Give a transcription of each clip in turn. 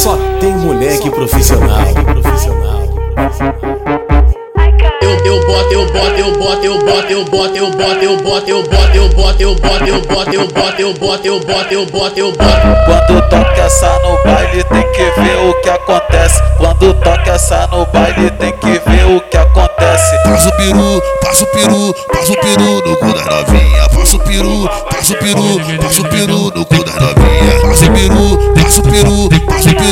só tem moleque profissional, profissional. Eu boto, eu boto, eu boto, eu boto, eu boto, eu boto, eu boto, eu boto, eu boto, eu boto, eu boto, eu boto, eu boto, eu boto, eu boto, eu boto. Quando toca essa no baile tem que ver o que acontece. Quando toca essa no baile tem que ver o que acontece. Passa o peru, passa o peru, passa o peru no cu da novinha. Passa o peru, passa o peru, passa o peru no cu da novinha. Passa o peru, passa o peru,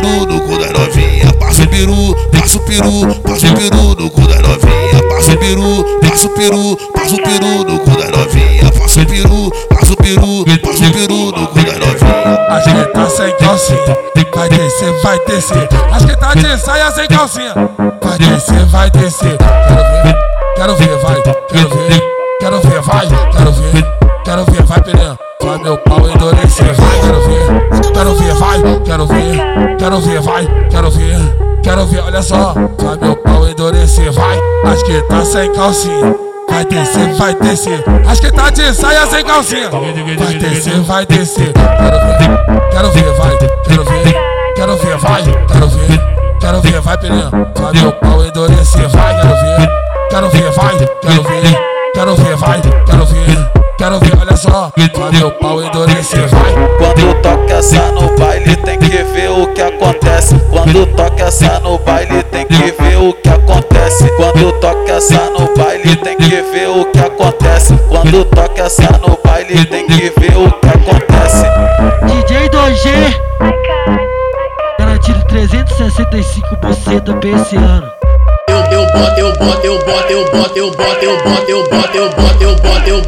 peru no cu da novinha. Passa o peru, passa o peru, passa o peru no cu da novinha. Passa o peru, passa o peru, passa o peru no cu da novinha. Passa o peru, passa o peru, passa o peru no cu da novinha. A gente tá sem calcinha, vai descer, vai descer. Acho que tá de saia sem calcinha, vai descer, vai descer. Quero ver, quero ver, vai, quero ver, quero ver, vai, quero ver, quero ver, vai Pereira. Vai meu pau endurecer, quero ver, quero ver, vai, quero ver, quero ver, olha só, vai meu pau endurecer, vai, acho que tá sem calcinha. Vai descer, vai descer. Acho que tá de saia sem calcinha. Vai descer, vai descer. Quero ver, quero ver, vai. Quero ver, quero ver, vai. Quero ver, quero ver, vai, Pereira. Vai meu pau endurecer, vai. Quero ver, quero ver, vai. Quero ver, quero ver, vai. Quero ver, quero ver, olha só. Vai meu pau endurecer, vai o que acontece quando toca essa no baile. Tem que ver o que acontece quando toca essa no baile. Tem que ver o que acontece quando toca essa no baile. Tem que ver o que acontece. DJ 2G garantido 365% pra esse ano. Eu boto, eu boto, eu boto, eu boto, eu boto, eu boto, eu boto, eu boto.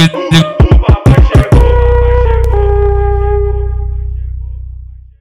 with the